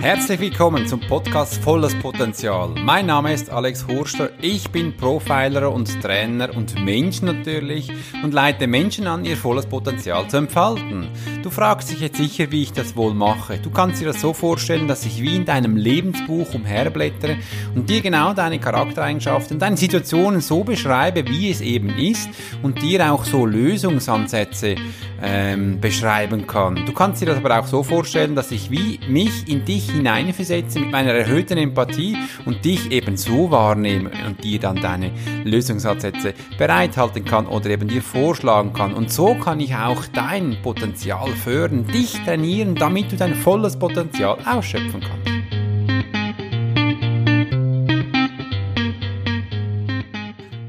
Herzlich willkommen zum Podcast Volles Potenzial. Mein Name ist Alex Hurster. Ich bin Profiler und Trainer und Mensch natürlich und leite Menschen an, ihr volles Potenzial zu entfalten. Du fragst dich jetzt sicher, wie ich das wohl mache. Du kannst dir das so vorstellen, dass ich wie in deinem Lebensbuch umherblättere und dir genau deine Charaktereigenschaften, deine Situationen so beschreibe, wie es eben ist und dir auch so Lösungsansätze ähm, beschreiben kann. Du kannst dir das aber auch so vorstellen, dass ich wie mich in dich hineinversetze mit meiner erhöhten Empathie und dich eben so wahrnehme und dir dann deine Lösungsansätze bereithalten kann oder eben dir vorschlagen kann. Und so kann ich auch dein Potenzial fördern, dich trainieren, damit du dein volles Potenzial ausschöpfen kannst.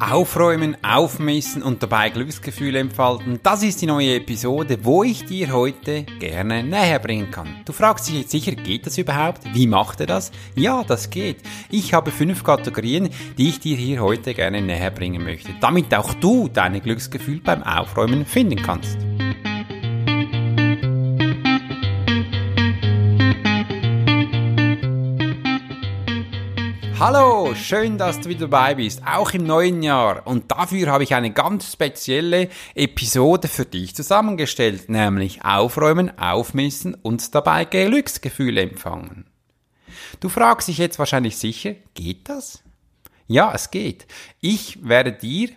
Aufräumen, aufmessen und dabei Glücksgefühle entfalten, das ist die neue Episode, wo ich dir heute gerne näher bringen kann. Du fragst dich jetzt sicher, geht das überhaupt? Wie macht er das? Ja, das geht. Ich habe fünf Kategorien, die ich dir hier heute gerne näher bringen möchte, damit auch du deine Glücksgefühle beim Aufräumen finden kannst. Hallo, schön, dass du wieder dabei bist, auch im neuen Jahr. Und dafür habe ich eine ganz spezielle Episode für dich zusammengestellt, nämlich Aufräumen, Aufmessen und dabei Glücksgefühle empfangen. Du fragst dich jetzt wahrscheinlich sicher, geht das? Ja, es geht. Ich werde dir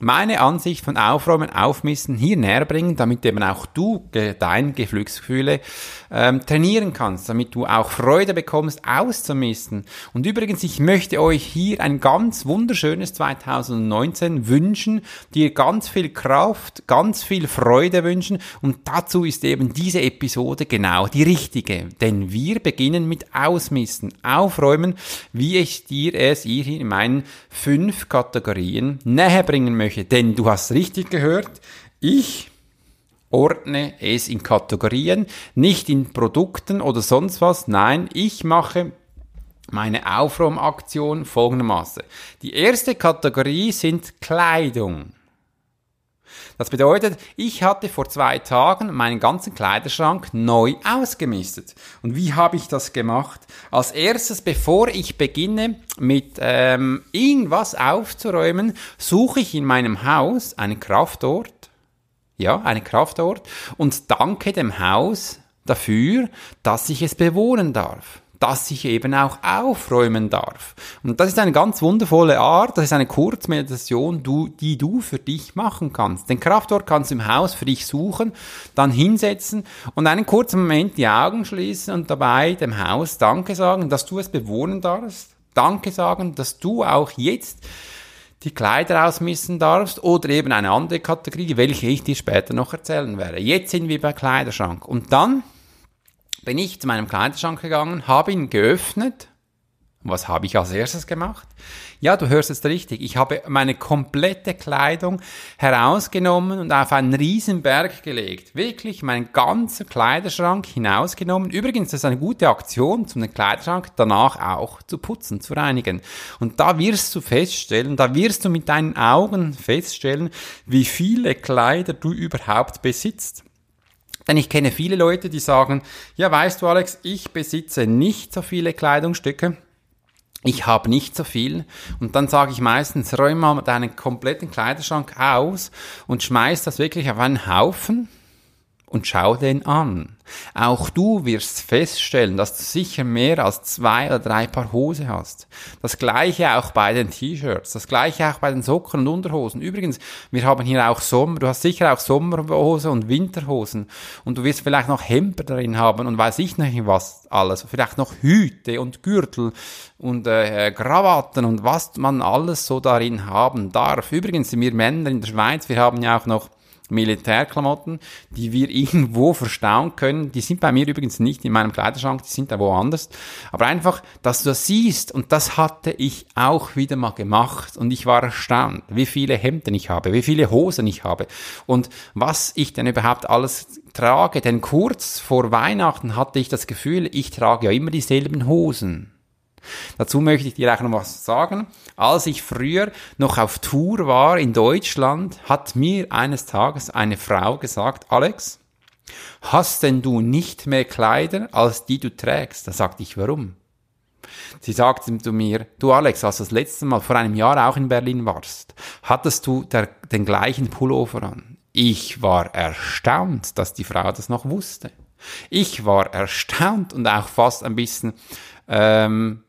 meine Ansicht von Aufräumen, Aufmissen hier näher bringen, damit eben auch du dein Gefühlsgefühle ähm, trainieren kannst, damit du auch Freude bekommst, auszumisten. Und übrigens, ich möchte euch hier ein ganz wunderschönes 2019 wünschen, dir ganz viel Kraft, ganz viel Freude wünschen. Und dazu ist eben diese Episode genau die richtige, denn wir beginnen mit Ausmisten, Aufräumen, wie ich dir es hier in meinen fünf Kategorien näher bringen möchte möchte. Denn du hast richtig gehört, ich ordne es in Kategorien, nicht in Produkten oder sonst was. Nein, ich mache meine Aufräumaktion folgendermaßen. Die erste Kategorie sind Kleidung. Das bedeutet, ich hatte vor zwei Tagen meinen ganzen Kleiderschrank neu ausgemistet. Und wie habe ich das gemacht? Als erstes, bevor ich beginne mit ähm, irgendwas aufzuräumen, suche ich in meinem Haus einen Kraftort. Ja, einen Kraftort und danke dem Haus dafür, dass ich es bewohnen darf dass ich eben auch aufräumen darf. Und das ist eine ganz wundervolle Art, das ist eine Kurzmeditation, du, die du für dich machen kannst. Den Kraftort kannst du im Haus für dich suchen, dann hinsetzen und einen kurzen Moment die Augen schließen und dabei dem Haus Danke sagen, dass du es bewohnen darfst. Danke sagen, dass du auch jetzt die Kleider ausmissen darfst oder eben eine andere Kategorie, welche ich dir später noch erzählen werde. Jetzt sind wir bei Kleiderschrank. Und dann bin ich zu meinem Kleiderschrank gegangen, habe ihn geöffnet. Was habe ich als erstes gemacht? Ja, du hörst es richtig. Ich habe meine komplette Kleidung herausgenommen und auf einen riesen Berg gelegt. Wirklich meinen ganzen Kleiderschrank hinausgenommen. Übrigens, das ist eine gute Aktion, um den Kleiderschrank danach auch zu putzen, zu reinigen. Und da wirst du feststellen, da wirst du mit deinen Augen feststellen, wie viele Kleider du überhaupt besitzt. Denn ich kenne viele Leute, die sagen, ja weißt du Alex, ich besitze nicht so viele Kleidungsstücke, ich habe nicht so viel. Und dann sage ich meistens, räum mal deinen kompletten Kleiderschrank aus und schmeiß das wirklich auf einen Haufen und schau den an. Auch du wirst feststellen, dass du sicher mehr als zwei oder drei Paar Hose hast. Das gleiche auch bei den T-Shirts, das gleiche auch bei den Socken und Unterhosen. Übrigens, wir haben hier auch Sommer, du hast sicher auch Sommerhose und Winterhosen und du wirst vielleicht noch Hemper drin haben und weiß ich nicht was alles. Vielleicht noch Hüte und Gürtel und äh, Krawatten und was man alles so darin haben darf. Übrigens, wir Männer in der Schweiz, wir haben ja auch noch Militärklamotten, die wir irgendwo verstauen können. Die sind bei mir übrigens nicht in meinem Kleiderschrank, die sind da woanders. Aber einfach, dass du das siehst, und das hatte ich auch wieder mal gemacht, und ich war erstaunt, wie viele Hemden ich habe, wie viele Hosen ich habe, und was ich denn überhaupt alles trage. Denn kurz vor Weihnachten hatte ich das Gefühl, ich trage ja immer dieselben Hosen. Dazu möchte ich dir auch noch was sagen. Als ich früher noch auf Tour war in Deutschland, hat mir eines Tages eine Frau gesagt, Alex, Hast denn du nicht mehr Kleider, als die du trägst? Da sagte ich, warum? Sie sagte zu mir, du Alex, als du das letzte Mal vor einem Jahr auch in Berlin warst, hattest du der, den gleichen Pullover an. Ich war erstaunt, dass die Frau das noch wusste. Ich war erstaunt und auch fast ein bisschen, ähm,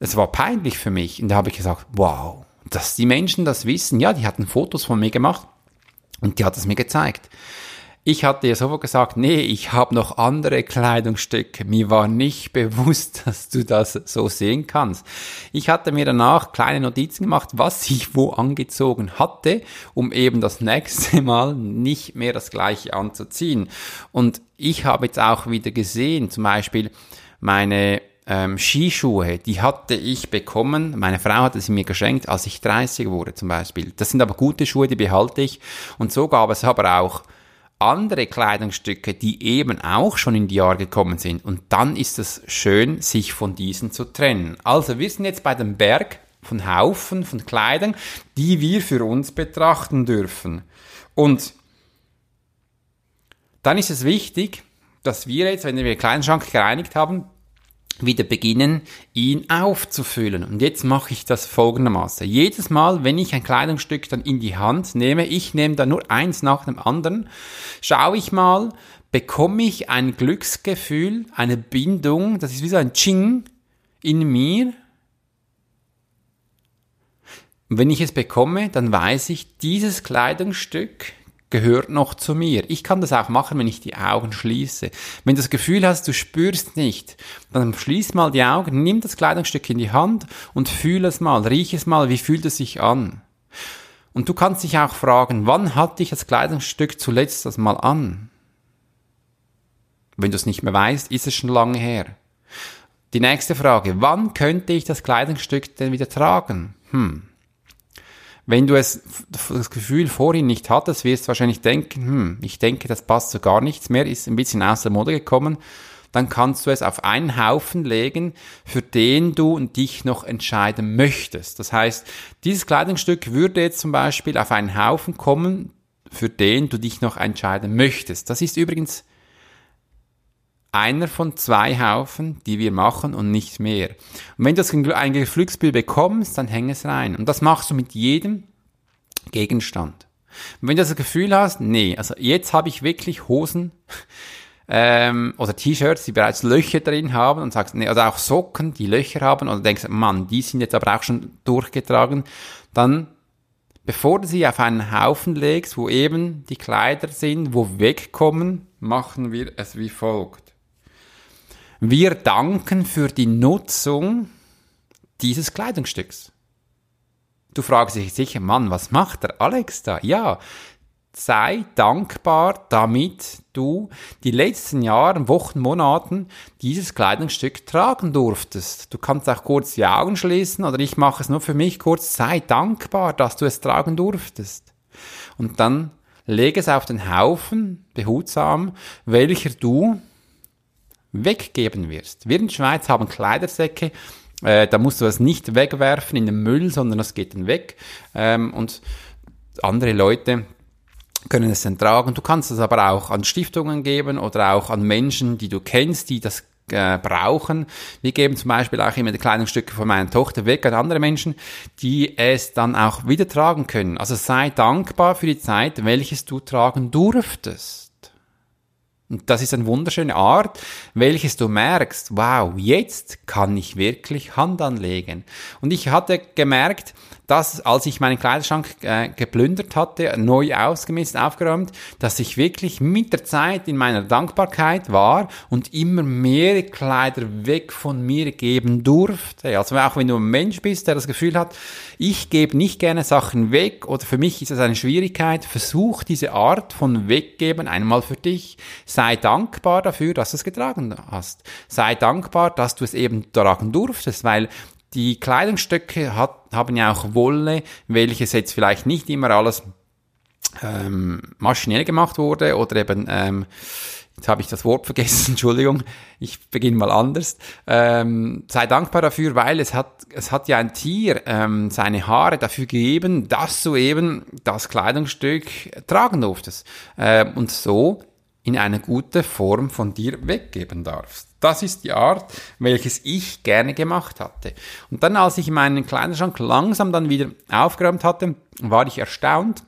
es war peinlich für mich. Und da habe ich gesagt, wow, dass die Menschen das wissen. Ja, die hatten Fotos von mir gemacht und die hat es mir gezeigt. Ich hatte ja sofort gesagt, nee, ich habe noch andere Kleidungsstücke. Mir war nicht bewusst, dass du das so sehen kannst. Ich hatte mir danach kleine Notizen gemacht, was ich wo angezogen hatte, um eben das nächste Mal nicht mehr das gleiche anzuziehen. Und ich habe jetzt auch wieder gesehen, zum Beispiel meine ähm, Skischuhe, die hatte ich bekommen. Meine Frau hatte sie mir geschenkt, als ich 30 wurde zum Beispiel. Das sind aber gute Schuhe, die behalte ich. Und so gab es aber auch andere Kleidungsstücke, die eben auch schon in die Jahre gekommen sind. Und dann ist es schön, sich von diesen zu trennen. Also wir sind jetzt bei dem Berg von Haufen von Kleidung, die wir für uns betrachten dürfen. Und dann ist es wichtig, dass wir jetzt, wenn wir den Kleiderschrank gereinigt haben, wieder beginnen, ihn aufzufüllen. Und jetzt mache ich das folgendermaßen. Jedes Mal, wenn ich ein Kleidungsstück dann in die Hand nehme, ich nehme da nur eins nach dem anderen, schaue ich mal, bekomme ich ein Glücksgefühl, eine Bindung, das ist wie so ein Ching in mir. Und wenn ich es bekomme, dann weiß ich, dieses Kleidungsstück gehört noch zu mir. Ich kann das auch machen, wenn ich die Augen schließe. Wenn du das Gefühl hast, du spürst nicht, dann schließ mal die Augen, nimm das Kleidungsstück in die Hand und fühl es mal, riech es mal, wie fühlt es sich an. Und du kannst dich auch fragen, wann hatte ich das Kleidungsstück zuletzt das mal an? Wenn du es nicht mehr weißt, ist es schon lange her. Die nächste Frage, wann könnte ich das Kleidungsstück denn wieder tragen? Hm, wenn du es, das Gefühl vorhin nicht hattest, wirst du wahrscheinlich denken, hm, ich denke, das passt zu gar nichts mehr, ist ein bisschen aus der Mode gekommen. Dann kannst du es auf einen Haufen legen, für den du dich noch entscheiden möchtest. Das heißt, dieses Kleidungsstück würde jetzt zum Beispiel auf einen Haufen kommen, für den du dich noch entscheiden möchtest. Das ist übrigens einer von zwei Haufen, die wir machen und nicht mehr. Und wenn du ein Glücksbild bekommst, dann häng es rein. Und das machst du mit jedem Gegenstand. Und wenn du das Gefühl hast, nee, also jetzt habe ich wirklich Hosen ähm, oder T-Shirts, die bereits Löcher drin haben und sagst, nee, oder auch Socken, die Löcher haben oder denkst, Mann, die sind jetzt aber auch schon durchgetragen, dann bevor du sie auf einen Haufen legst, wo eben die Kleider sind, wo wegkommen, machen wir es wie folgt. Wir danken für die Nutzung dieses Kleidungsstücks. Du fragst dich sicher, Mann, was macht der Alex da? Ja, sei dankbar, damit du die letzten Jahre, Wochen, Monaten dieses Kleidungsstück tragen durftest. Du kannst auch kurz die Augen schließen oder ich mache es nur für mich kurz. Sei dankbar, dass du es tragen durftest. Und dann lege es auf den Haufen, behutsam, welcher du weggeben wirst. Wir in der Schweiz haben Kleidersäcke, äh, da musst du das nicht wegwerfen in den Müll, sondern das geht dann weg. Ähm, und andere Leute können es dann tragen. Du kannst es aber auch an Stiftungen geben oder auch an Menschen, die du kennst, die das äh, brauchen. Wir geben zum Beispiel auch immer die Kleidungsstücke von meiner Tochter weg an andere Menschen, die es dann auch wieder tragen können. Also sei dankbar für die Zeit, welches du tragen durftest. Und das ist eine wunderschöne Art, welches du merkst, wow, jetzt kann ich wirklich Hand anlegen. Und ich hatte gemerkt, dass, als ich meinen Kleiderschrank äh, geplündert hatte, neu ausgemistet, aufgeräumt, dass ich wirklich mit der Zeit in meiner Dankbarkeit war und immer mehr Kleider weg von mir geben durfte. Also auch wenn du ein Mensch bist, der das Gefühl hat, ich gebe nicht gerne Sachen weg oder für mich ist das eine Schwierigkeit, versuch diese Art von Weggeben einmal für dich. Sei dankbar dafür, dass du es getragen hast. Sei dankbar, dass du es eben tragen durftest, weil die Kleidungsstücke hat, haben ja auch Wolle, welches jetzt vielleicht nicht immer alles ähm, maschinell gemacht wurde oder eben, ähm, jetzt habe ich das Wort vergessen, Entschuldigung, ich beginne mal anders. Ähm, sei dankbar dafür, weil es hat, es hat ja ein Tier ähm, seine Haare dafür gegeben, dass du eben das Kleidungsstück tragen durftest. Ähm, und so in eine gute Form von dir weggeben darfst. Das ist die Art, welches ich gerne gemacht hatte. Und dann, als ich meinen Kleiderschrank langsam dann wieder aufgeräumt hatte, war ich erstaunt,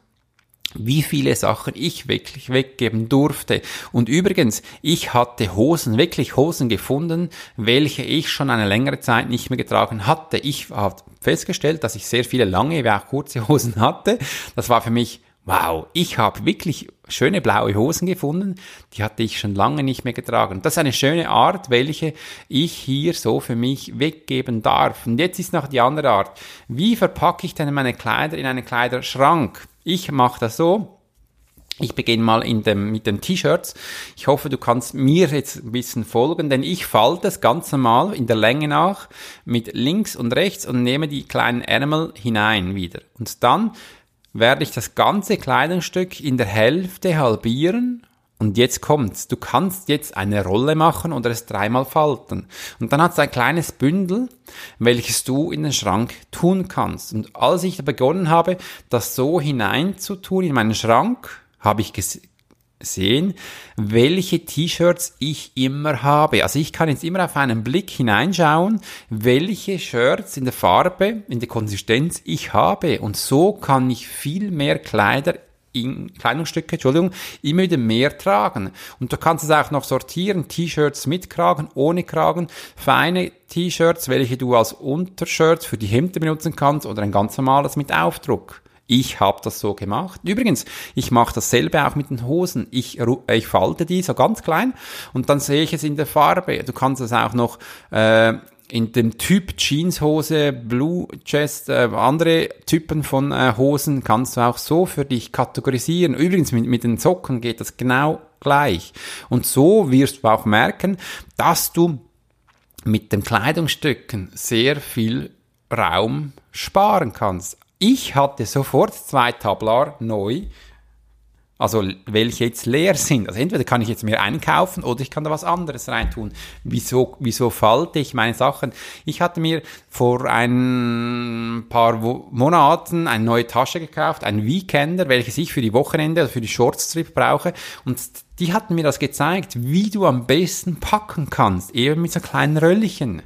wie viele Sachen ich wirklich weggeben durfte. Und übrigens, ich hatte Hosen, wirklich Hosen gefunden, welche ich schon eine längere Zeit nicht mehr getragen hatte. Ich habe festgestellt, dass ich sehr viele lange wie auch kurze Hosen hatte. Das war für mich Wow, ich habe wirklich schöne blaue Hosen gefunden, die hatte ich schon lange nicht mehr getragen. Das ist eine schöne Art, welche ich hier so für mich weggeben darf. Und jetzt ist noch die andere Art. Wie verpacke ich denn meine Kleider in einen Kleiderschrank? Ich mache das so. Ich beginne mal dem, mit den T-Shirts. Ich hoffe, du kannst mir jetzt ein bisschen folgen, denn ich falte es ganz normal in der Länge nach mit links und rechts und nehme die kleinen Animal hinein wieder. Und dann werde ich das ganze Kleidungsstück in der Hälfte halbieren und jetzt kommt's. Du kannst jetzt eine Rolle machen oder es dreimal falten. Und dann hat es ein kleines Bündel, welches du in den Schrank tun kannst. Und als ich begonnen habe, das so hineinzutun in meinen Schrank, habe ich sehen, welche T-Shirts ich immer habe. Also ich kann jetzt immer auf einen Blick hineinschauen, welche Shirts in der Farbe, in der Konsistenz ich habe. Und so kann ich viel mehr Kleider in Kleidungsstücke, Entschuldigung, immer wieder mehr tragen. Und du kannst es auch noch sortieren, T-Shirts mit Kragen, ohne Kragen, feine T-Shirts, welche du als Untershirts für die Hemden benutzen kannst oder ein ganz normales mit Aufdruck. Ich habe das so gemacht. Übrigens, ich mache dasselbe auch mit den Hosen. Ich, ich falte die so ganz klein und dann sehe ich es in der Farbe. Du kannst es auch noch äh, in dem Typ Jeanshose, Blue Chest, äh, andere Typen von äh, Hosen kannst du auch so für dich kategorisieren. Übrigens mit, mit den Socken geht das genau gleich. Und so wirst du auch merken, dass du mit den Kleidungsstücken sehr viel Raum sparen kannst. Ich hatte sofort zwei Tablar neu, also welche jetzt leer sind. Also entweder kann ich jetzt mehr einkaufen oder ich kann da was anderes reintun. Wieso, wieso falte ich meine Sachen? Ich hatte mir vor ein paar Monaten eine neue Tasche gekauft, ein Weekender, welches ich für die Wochenende, also für die Shortstrip brauche. Und die hatten mir das gezeigt, wie du am besten packen kannst, eben mit so kleinen Röllchen.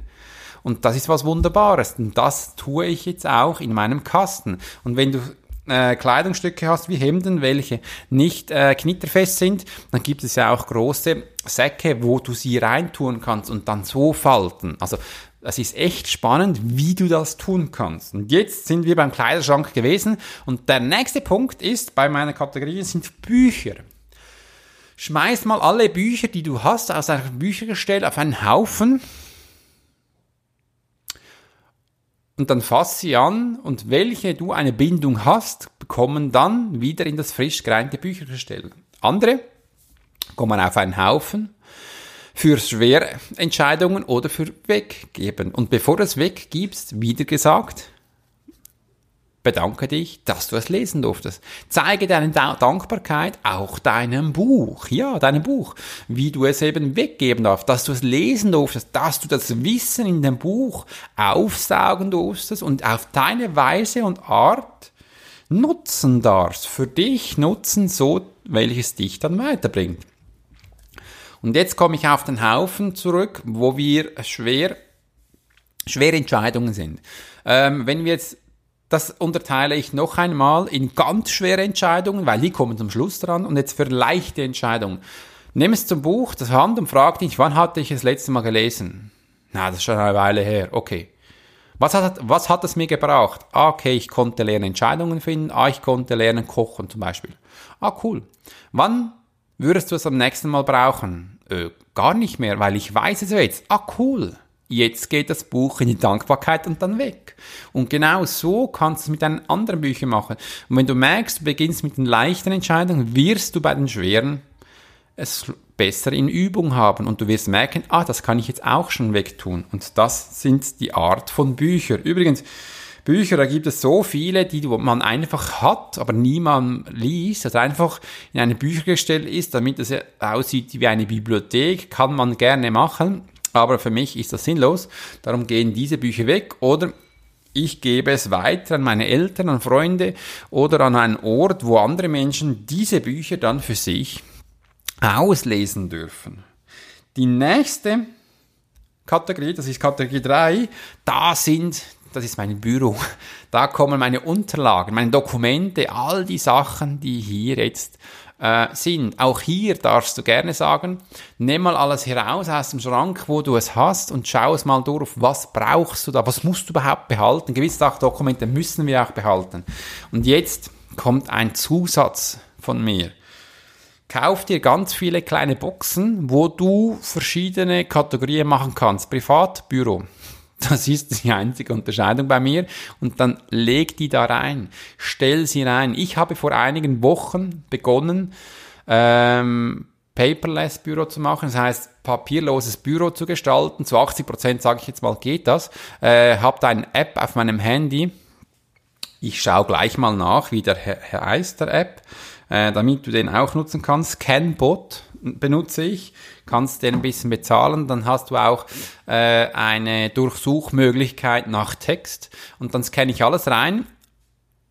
Und das ist was Wunderbares. Und das tue ich jetzt auch in meinem Kasten. Und wenn du äh, Kleidungsstücke hast wie Hemden, welche nicht äh, knitterfest sind, dann gibt es ja auch große Säcke, wo du sie reintun kannst und dann so falten. Also das ist echt spannend, wie du das tun kannst. Und jetzt sind wir beim Kleiderschrank gewesen und der nächste Punkt ist bei meiner Kategorie sind Bücher. Schmeiß mal alle Bücher, die du hast, aus einem Büchergestell auf einen Haufen und dann fass sie an und welche du eine Bindung hast, kommen dann wieder in das frisch gereinte Büchergestell. Andere kommen auf einen Haufen für schwere Entscheidungen oder für Weggeben. Und bevor du es weggibst, wieder gesagt, bedanke dich, dass du es lesen durftest. Zeige deine Dankbarkeit auch deinem Buch, ja, deinem Buch, wie du es eben weggeben darfst, dass du es lesen durftest, dass du das Wissen in dem Buch aufsaugen durftest und auf deine Weise und Art nutzen darfst, für dich nutzen, so welches dich dann weiterbringt. Und jetzt komme ich auf den Haufen zurück, wo wir schwer, schwere Entscheidungen sind. Ähm, wenn wir jetzt das unterteile ich noch einmal in ganz schwere Entscheidungen, weil die kommen zum Schluss dran und jetzt für leichte Entscheidungen. Nimm es zum Buch, das Hand und frag dich, wann hatte ich das letzte Mal gelesen? Na, das ist schon eine Weile her. Okay. Was hat, was hat es mir gebraucht? Ah, okay, ich konnte lernen Entscheidungen finden. Ah, ich konnte lernen kochen zum Beispiel. Ah, cool. Wann würdest du es am nächsten Mal brauchen? Äh, gar nicht mehr, weil ich weiß es jetzt. Ah, cool. Jetzt geht das Buch in die Dankbarkeit und dann weg. Und genau so kannst du es mit deinen anderen Büchern machen. Und wenn du merkst, du beginnst mit den leichten Entscheidungen, wirst du bei den schweren es besser in Übung haben und du wirst merken, ah, das kann ich jetzt auch schon wegtun. Und das sind die Art von Büchern. Übrigens, Bücher, da gibt es so viele, die man einfach hat, aber niemand liest, das einfach in einem Büchergestell ist, damit es aussieht wie eine Bibliothek, kann man gerne machen aber für mich ist das sinnlos. Darum gehen diese Bücher weg oder ich gebe es weiter an meine Eltern, an Freunde oder an einen Ort, wo andere Menschen diese Bücher dann für sich auslesen dürfen. Die nächste Kategorie, das ist Kategorie 3, da sind, das ist mein Büro, da kommen meine Unterlagen, meine Dokumente, all die Sachen, die hier jetzt äh, sind. Auch hier darfst du gerne sagen, nimm mal alles heraus aus dem Schrank, wo du es hast und schau es mal durch, was brauchst du da, was musst du überhaupt behalten. Gewisse Dokumente müssen wir auch behalten. Und jetzt kommt ein Zusatz von mir. Kauf dir ganz viele kleine Boxen, wo du verschiedene Kategorien machen kannst. Privat, Büro. Das ist die einzige Unterscheidung bei mir. Und dann leg die da rein. Stell sie rein. Ich habe vor einigen Wochen begonnen, ähm, Paperless Büro zu machen. Das heißt, papierloses Büro zu gestalten. Zu 80 Prozent, sage ich jetzt mal, geht das. Äh, habe da eine App auf meinem Handy. Ich schaue gleich mal nach, wie der heißt, der App, äh, damit du den auch nutzen kannst. Canbot benutze ich kannst den ein bisschen bezahlen, dann hast du auch äh, eine Durchsuchmöglichkeit nach Text und dann scanne ich alles rein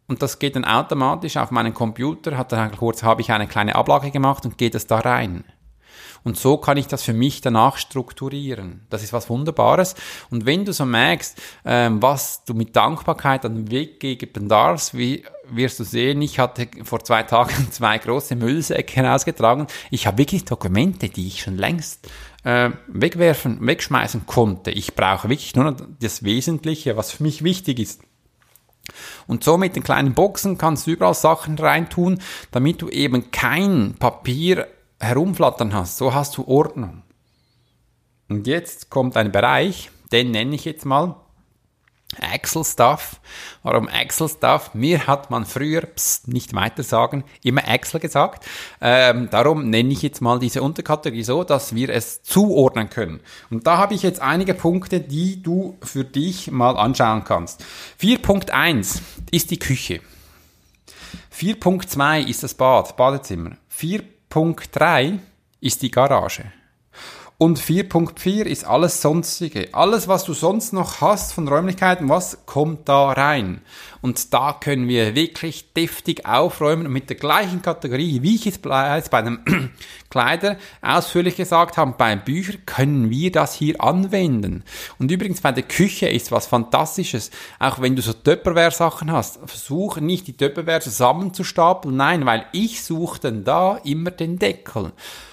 und das geht dann automatisch auf meinen Computer, hat dann kurz habe ich eine kleine Ablage gemacht und geht es da rein. Und so kann ich das für mich danach strukturieren. Das ist was Wunderbares. Und wenn du so merkst, ähm, was du mit Dankbarkeit an den Weg geben darfst, wie wirst du sehen, ich hatte vor zwei Tagen zwei große Müllsäcke herausgetragen. Ich habe wirklich Dokumente, die ich schon längst äh, wegwerfen, wegschmeißen konnte. Ich brauche wirklich nur das Wesentliche, was für mich wichtig ist. Und so mit den kleinen Boxen kannst du überall Sachen reintun, damit du eben kein Papier herumflattern hast, so hast du Ordnung. Und jetzt kommt ein Bereich, den nenne ich jetzt mal Excel Stuff. Warum Excel Stuff? Mir hat man früher, pst, nicht weiter sagen, immer Excel gesagt. Ähm, darum nenne ich jetzt mal diese Unterkategorie so, dass wir es zuordnen können. Und da habe ich jetzt einige Punkte, die du für dich mal anschauen kannst. 4.1 ist die Küche. 4.2 ist das Bad, Badezimmer. 4 Punkt 3 ist die Garage. Und 4.4 ist alles Sonstige. Alles, was du sonst noch hast von Räumlichkeiten, was kommt da rein? Und da können wir wirklich deftig aufräumen mit der gleichen Kategorie, wie ich es bei einem Kleider ausführlich gesagt habe, beim Bücher können wir das hier anwenden. Und übrigens bei der Küche ist was Fantastisches. Auch wenn du so Töpperware-Sachen hast, versuch nicht die Töpperware zusammenzustapeln. Nein, weil ich suche dann da immer den Deckel.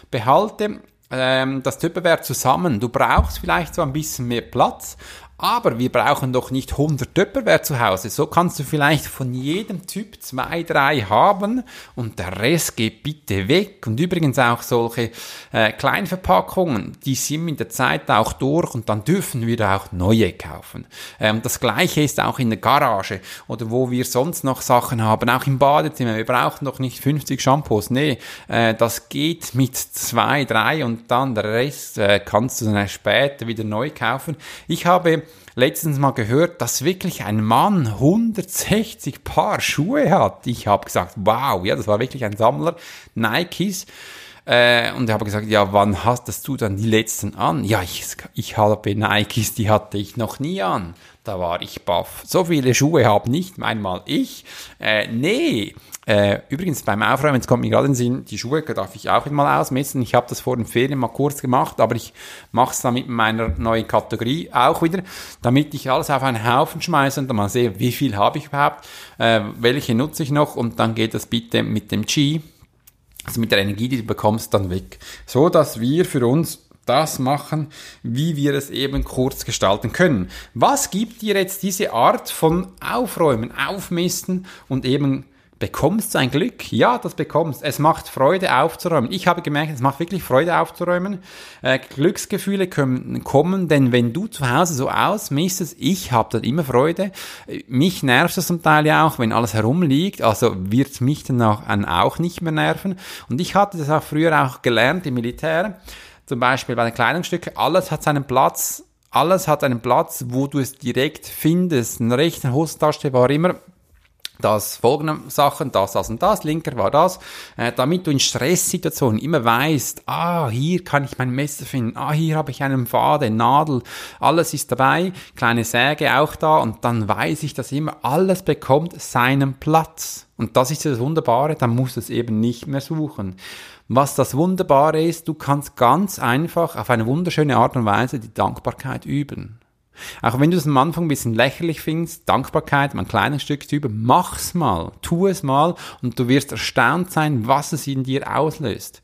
Behalte das Tupperware zusammen. Du brauchst vielleicht so ein bisschen mehr Platz, aber wir brauchen doch nicht 100 Tupperware zu Hause. So kannst du vielleicht von jedem Typ zwei, drei haben und der Rest geht bitte weg. Und übrigens auch solche äh, Kleinverpackungen, die sind mit der Zeit auch durch und dann dürfen wir da auch neue kaufen. Ähm, das gleiche ist auch in der Garage oder wo wir sonst noch Sachen haben, auch im Badezimmer. Wir brauchen doch nicht 50 Shampoos. Nee, äh, das geht mit zwei, drei und dann der Rest äh, kannst du dann später wieder neu kaufen. Ich habe letztens mal gehört, dass wirklich ein Mann 160 Paar Schuhe hat. Ich habe gesagt, wow, ja, das war wirklich ein Sammler. Nikes. Äh, und ich habe gesagt, ja, wann hast du dann die letzten an? Ja, ich, ich habe Nikes, die hatte ich noch nie an. Da war ich baff. So viele Schuhe habe nicht einmal ich. Äh, nee, äh, übrigens beim Aufräumen, jetzt kommt mir gerade in den Sinn, die Schuhe darf ich auch mal ausmessen. Ich habe das vor den Ferien mal kurz gemacht, aber ich mache es dann mit meiner neuen Kategorie auch wieder, damit ich alles auf einen Haufen schmeiße und dann mal sehe, wie viel habe ich überhaupt, äh, welche nutze ich noch und dann geht das bitte mit dem G, also mit der Energie, die du bekommst, dann weg. So dass wir für uns das machen, wie wir es eben kurz gestalten können. Was gibt dir jetzt diese Art von Aufräumen, Aufmisten und eben Bekommst du ein Glück? Ja, das bekommst. Es macht Freude aufzuräumen. Ich habe gemerkt, es macht wirklich Freude aufzuräumen. Äh, Glücksgefühle können kommen, denn wenn du zu Hause so ausmistest, ich habe dann immer Freude. Mich nervt es zum Teil ja auch, wenn alles herumliegt, also wird mich dann auch nicht mehr nerven. Und ich hatte das auch früher auch gelernt im Militär, zum Beispiel bei den Kleidungsstücken, alles hat seinen Platz, alles hat einen Platz, wo du es direkt findest. Ein rechter Hosentasche war immer das folgende Sachen, das, das und das, linker war das, äh, damit du in Stresssituationen immer weißt, ah, hier kann ich mein Messer finden, ah, hier habe ich einen Faden, Nadel, alles ist dabei, kleine Säge auch da und dann weiß ich, dass immer alles bekommt seinen Platz. Und das ist das Wunderbare, dann musst du es eben nicht mehr suchen. Was das Wunderbare ist, du kannst ganz einfach auf eine wunderschöne Art und Weise die Dankbarkeit üben. Auch wenn du es am Anfang ein bisschen lächerlich findest, Dankbarkeit, ein kleines Stück zu üben, mach's mal, tu es mal und du wirst erstaunt sein, was es in dir auslöst.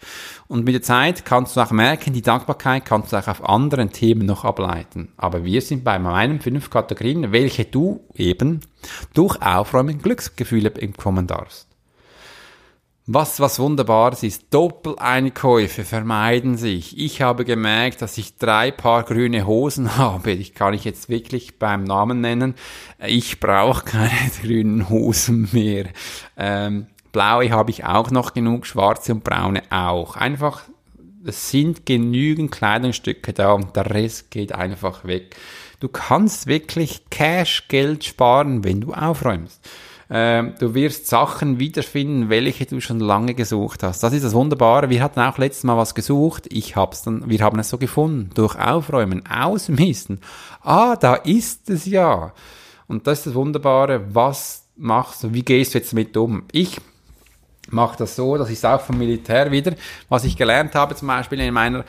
Und mit der Zeit kannst du auch merken, die Dankbarkeit kannst du auch auf anderen Themen noch ableiten. Aber wir sind bei meinen fünf Kategorien, welche du eben durch Aufräumen Glücksgefühle bekommen darfst. Was, was Wunderbares ist, Doppeleinkäufe vermeiden sich. Ich habe gemerkt, dass ich drei Paar grüne Hosen habe. Ich kann ich jetzt wirklich beim Namen nennen. Ich brauche keine grünen Hosen mehr. Ähm, blaue habe ich auch noch genug, schwarze und braune auch. Einfach, es sind genügend Kleidungsstücke da und der Rest geht einfach weg. Du kannst wirklich Cash Geld sparen, wenn du aufräumst. Ähm, du wirst Sachen wiederfinden, welche du schon lange gesucht hast. Das ist das Wunderbare. Wir hatten auch letztes Mal was gesucht. Ich hab's dann, wir haben es so gefunden. Durch Aufräumen, Ausmisten. Ah, da ist es ja. Und das ist das Wunderbare. Was machst du? Wie gehst du jetzt damit um? Ich mache das so, das ist auch vom Militär wieder, was ich gelernt habe, zum Beispiel in meiner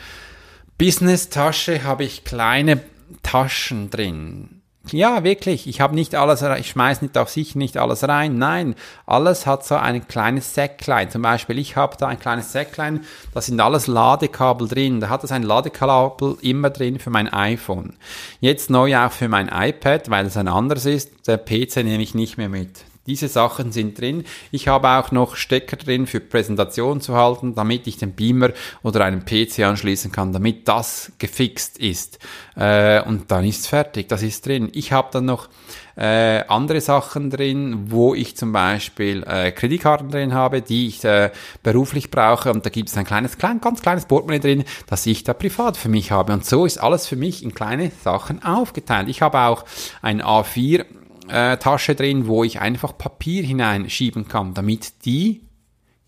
Business-Tasche habe ich kleine Taschen drin ja, wirklich. Ich habe nicht alles, ich schmeiß nicht auf sich nicht alles rein. Nein, alles hat so ein kleines Säcklein. Zum Beispiel, ich habe da ein kleines Säcklein, da sind alles Ladekabel drin. Da hat es ein Ladekabel immer drin für mein iPhone. Jetzt neu auch für mein iPad, weil es ein anderes ist. Der PC nehme ich nicht mehr mit. Diese Sachen sind drin. Ich habe auch noch Stecker drin für Präsentation zu halten, damit ich den Beamer oder einen PC anschließen kann, damit das gefixt ist. Äh, und dann ist es fertig, das ist drin. Ich habe dann noch äh, andere Sachen drin, wo ich zum Beispiel äh, Kreditkarten drin habe, die ich äh, beruflich brauche und da gibt es ein kleines, klein, ganz kleines Portemonnaie drin, das ich da privat für mich habe und so ist alles für mich in kleine Sachen aufgeteilt. Ich habe auch ein A4 äh, Tasche drin, wo ich einfach Papier hineinschieben kann, damit die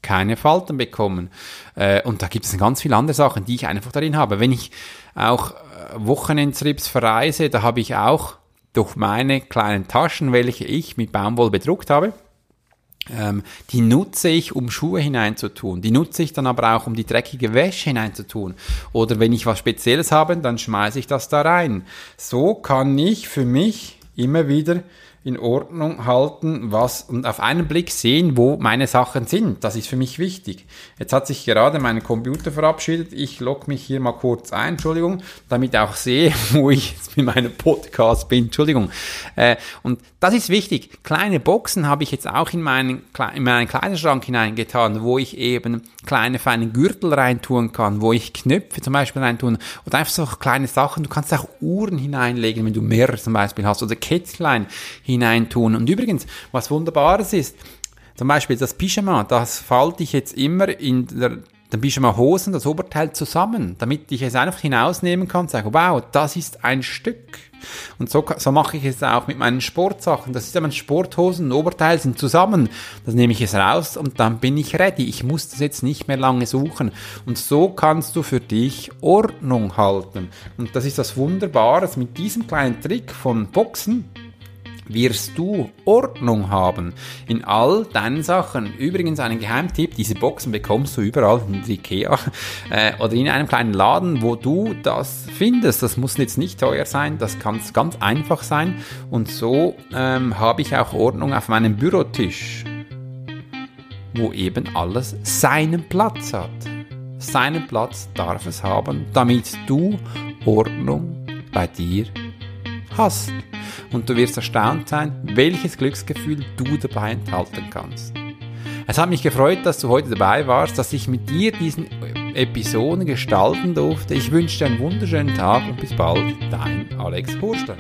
keine Falten bekommen. Äh, und da gibt es ganz viele andere Sachen, die ich einfach darin habe. Wenn ich auch äh, Wochenendtrips verreise, da habe ich auch durch meine kleinen Taschen, welche ich mit Baumwolle bedruckt habe, ähm, die nutze ich, um Schuhe hineinzutun. Die nutze ich dann aber auch, um die dreckige Wäsche hineinzutun. Oder wenn ich was Spezielles habe, dann schmeiße ich das da rein. So kann ich für mich immer wieder in Ordnung halten, was und auf einen Blick sehen, wo meine Sachen sind. Das ist für mich wichtig. Jetzt hat sich gerade mein Computer verabschiedet. Ich logge mich hier mal kurz ein, Entschuldigung, damit auch sehe, wo ich jetzt mit meinem Podcast bin. Entschuldigung. Äh, und das ist wichtig. Kleine Boxen habe ich jetzt auch in meinen, in meinen Kleiderschrank hineingetan, wo ich eben kleine feine Gürtel reintun kann, wo ich Knöpfe zum Beispiel reintun oder einfach so kleine Sachen. Du kannst auch Uhren hineinlegen, wenn du mehrere zum Beispiel hast oder Kettlein hineintun. Und übrigens, was Wunderbares ist, zum Beispiel das Pyjama, das falte ich jetzt immer in der dann Pyjama Hosen, das Oberteil zusammen, damit ich es einfach hinausnehmen kann und sage, wow, das ist ein Stück. Und so, so mache ich es auch mit meinen Sportsachen. Das ist ja mein Sporthosen Oberteil sind zusammen. Das nehme ich es raus und dann bin ich ready. Ich muss das jetzt nicht mehr lange suchen. Und so kannst du für dich Ordnung halten. Und das ist das Wunderbare mit diesem kleinen Trick von Boxen wirst du Ordnung haben in all deinen Sachen. Übrigens einen Geheimtipp, diese Boxen bekommst du überall in Ikea äh, oder in einem kleinen Laden, wo du das findest. Das muss jetzt nicht teuer sein, das kann ganz einfach sein und so ähm, habe ich auch Ordnung auf meinem Bürotisch, wo eben alles seinen Platz hat. Seinen Platz darf es haben, damit du Ordnung bei dir hast und du wirst erstaunt sein, welches Glücksgefühl du dabei enthalten kannst. Es hat mich gefreut, dass du heute dabei warst, dass ich mit dir diesen Episoden gestalten durfte. Ich wünsche dir einen wunderschönen Tag und bis bald, dein Alex Horster.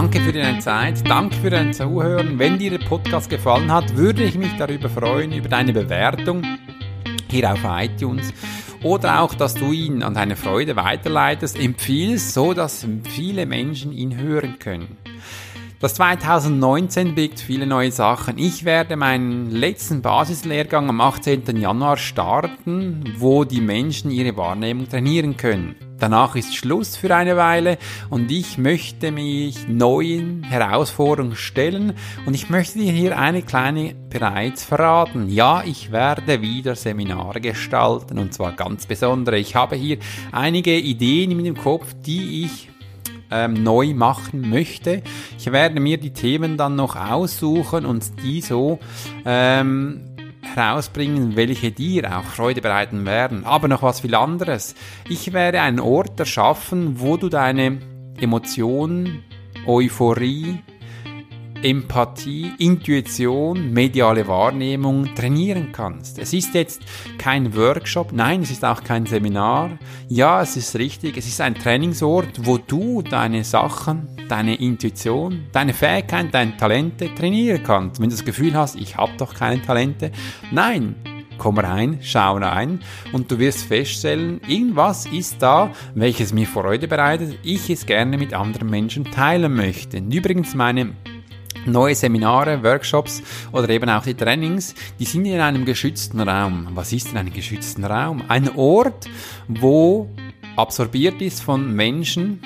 Danke für deine Zeit, danke für dein Zuhören. Wenn dir der Podcast gefallen hat, würde ich mich darüber freuen, über deine Bewertung hier auf iTunes oder auch, dass du ihn an deine Freude weiterleitest, empfiehlst, so dass viele Menschen ihn hören können. Das 2019 birgt viele neue Sachen. Ich werde meinen letzten Basislehrgang am 18. Januar starten, wo die Menschen ihre Wahrnehmung trainieren können. Danach ist Schluss für eine Weile und ich möchte mich neuen Herausforderungen stellen und ich möchte dir hier eine kleine bereits verraten. Ja, ich werde wieder Seminare gestalten und zwar ganz besondere. Ich habe hier einige Ideen in meinem Kopf, die ich ähm, neu machen möchte. Ich werde mir die Themen dann noch aussuchen und die so ähm, herausbringen, welche dir auch Freude bereiten werden. Aber noch was viel anderes. Ich werde einen Ort erschaffen, wo du deine Emotionen, Euphorie, Empathie, Intuition, mediale Wahrnehmung trainieren kannst. Es ist jetzt kein Workshop, nein, es ist auch kein Seminar. Ja, es ist richtig, es ist ein Trainingsort, wo du deine Sachen, deine Intuition, deine Fähigkeiten, deine Talente trainieren kannst. Wenn du das Gefühl hast, ich habe doch keine Talente, nein, komm rein, schau rein und du wirst feststellen, irgendwas ist da, welches mir Freude bereitet, ich es gerne mit anderen Menschen teilen möchte. Übrigens meine neue Seminare, Workshops oder eben auch die Trainings, die sind in einem geschützten Raum. Was ist denn ein geschützten Raum? Ein Ort, wo absorbiert ist von Menschen,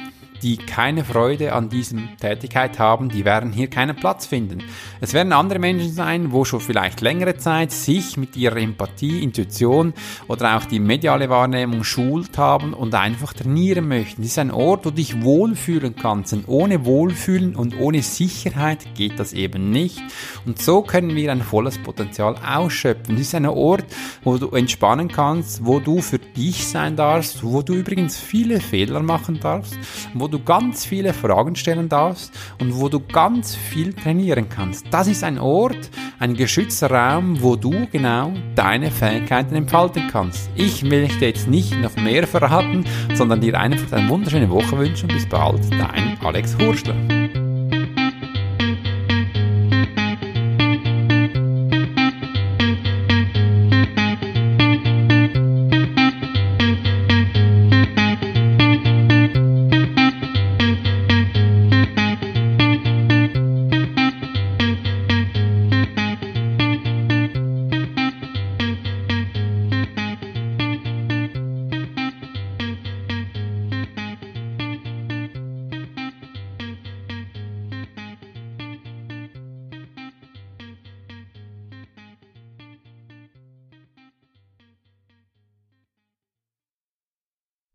die keine Freude an diesem Tätigkeit haben, die werden hier keinen Platz finden. Es werden andere Menschen sein, wo schon vielleicht längere Zeit sich mit ihrer Empathie, Intuition oder auch die mediale Wahrnehmung schult haben und einfach trainieren möchten. Es ist ein Ort, wo du dich wohlfühlen kannst. Und ohne Wohlfühlen und ohne Sicherheit geht das eben nicht. Und so können wir ein volles Potenzial ausschöpfen. Es ist ein Ort, wo du entspannen kannst, wo du für dich sein darfst, wo du übrigens viele Fehler machen darfst, wo du du ganz viele Fragen stellen darfst und wo du ganz viel trainieren kannst. Das ist ein Ort, ein geschützter Raum, wo du genau deine Fähigkeiten entfalten kannst. Ich möchte jetzt nicht noch mehr verraten, sondern dir einfach eine wunderschöne Woche wünschen. Bis bald, dein Alex Hurschler.